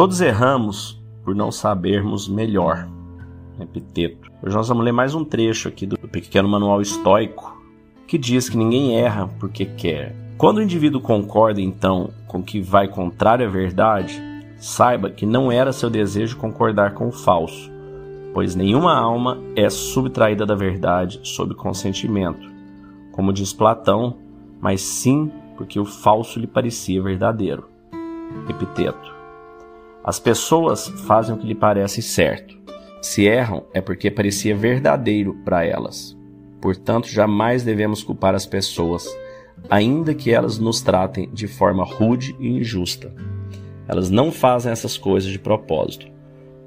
Todos erramos por não sabermos melhor. Epiteto. Hoje nós vamos ler mais um trecho aqui do pequeno manual estoico que diz que ninguém erra porque quer. Quando o indivíduo concorda então com que vai contrário à verdade, saiba que não era seu desejo concordar com o falso, pois nenhuma alma é subtraída da verdade sob consentimento, como diz Platão, mas sim porque o falso lhe parecia verdadeiro. Epiteto. As pessoas fazem o que lhe parece certo. Se erram, é porque parecia verdadeiro para elas. Portanto, jamais devemos culpar as pessoas, ainda que elas nos tratem de forma rude e injusta. Elas não fazem essas coisas de propósito.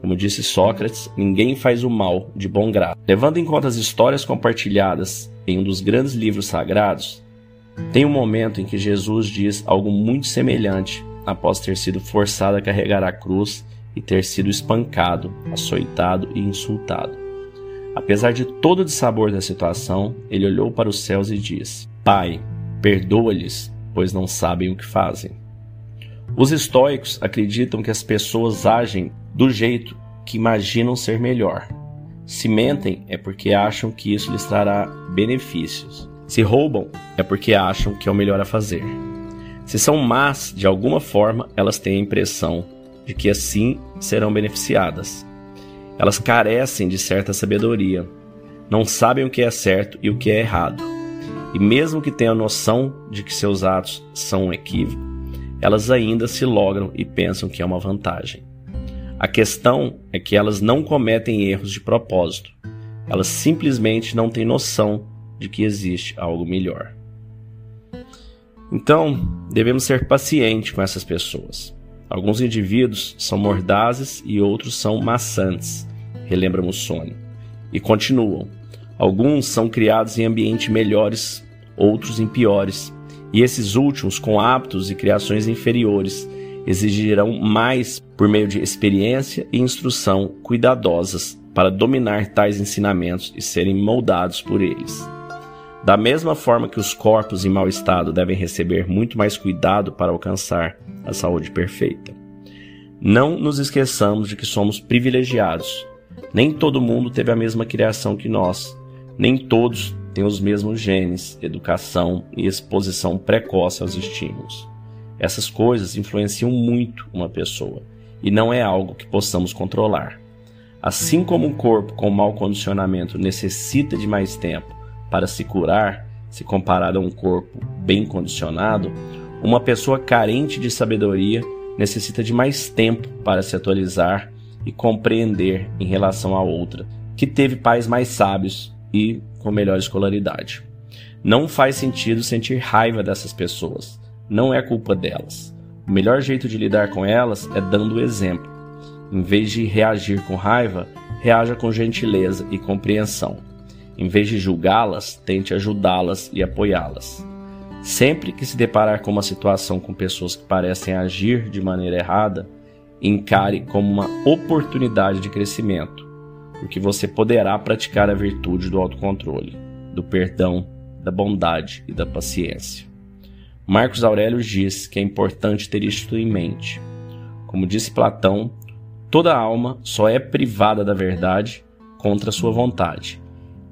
Como disse Sócrates, ninguém faz o mal de bom grado. Levando em conta as histórias compartilhadas em um dos grandes livros sagrados, tem um momento em que Jesus diz algo muito semelhante após ter sido forçado a carregar a cruz e ter sido espancado, açoitado e insultado. Apesar de todo o dissabor da situação, ele olhou para os céus e disse: Pai, perdoa-lhes, pois não sabem o que fazem. Os estoicos acreditam que as pessoas agem do jeito que imaginam ser melhor. Se mentem é porque acham que isso lhes trará benefícios. Se roubam é porque acham que é o melhor a fazer. Se são más de alguma forma, elas têm a impressão de que assim serão beneficiadas. Elas carecem de certa sabedoria, não sabem o que é certo e o que é errado. E mesmo que tenham noção de que seus atos são um equívoco, elas ainda se logram e pensam que é uma vantagem. A questão é que elas não cometem erros de propósito. Elas simplesmente não têm noção de que existe algo melhor. Então, devemos ser pacientes com essas pessoas. Alguns indivíduos são mordazes e outros são maçantes, relembra Mussoni. E continuam. Alguns são criados em ambientes melhores, outros em piores. E esses últimos, com hábitos e criações inferiores, exigirão mais por meio de experiência e instrução cuidadosas para dominar tais ensinamentos e serem moldados por eles. Da mesma forma que os corpos em mau estado devem receber muito mais cuidado para alcançar a saúde perfeita. Não nos esqueçamos de que somos privilegiados. Nem todo mundo teve a mesma criação que nós. Nem todos têm os mesmos genes, educação e exposição precoce aos estímulos. Essas coisas influenciam muito uma pessoa e não é algo que possamos controlar. Assim como um corpo com mau condicionamento necessita de mais tempo para se curar, se comparado a um corpo bem condicionado, uma pessoa carente de sabedoria necessita de mais tempo para se atualizar e compreender em relação à outra, que teve pais mais sábios e com melhor escolaridade. Não faz sentido sentir raiva dessas pessoas, não é culpa delas. O melhor jeito de lidar com elas é dando o exemplo. Em vez de reagir com raiva, reaja com gentileza e compreensão. Em vez de julgá-las, tente ajudá-las e apoiá-las. Sempre que se deparar com uma situação com pessoas que parecem agir de maneira errada, encare como uma oportunidade de crescimento, porque você poderá praticar a virtude do autocontrole, do perdão, da bondade e da paciência. Marcos Aurélio diz que é importante ter isto em mente. Como disse Platão, toda alma só é privada da verdade contra sua vontade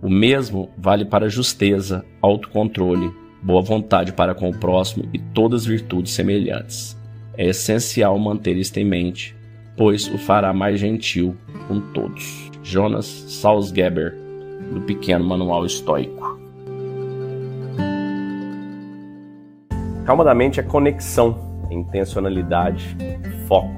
o mesmo vale para justeza, autocontrole, boa vontade para com o próximo e todas as virtudes semelhantes. É essencial manter isto em mente, pois o fará mais gentil com todos. Jonas Salzgeber, do Pequeno Manual Estoico. Calma da mente é conexão, intencionalidade, foco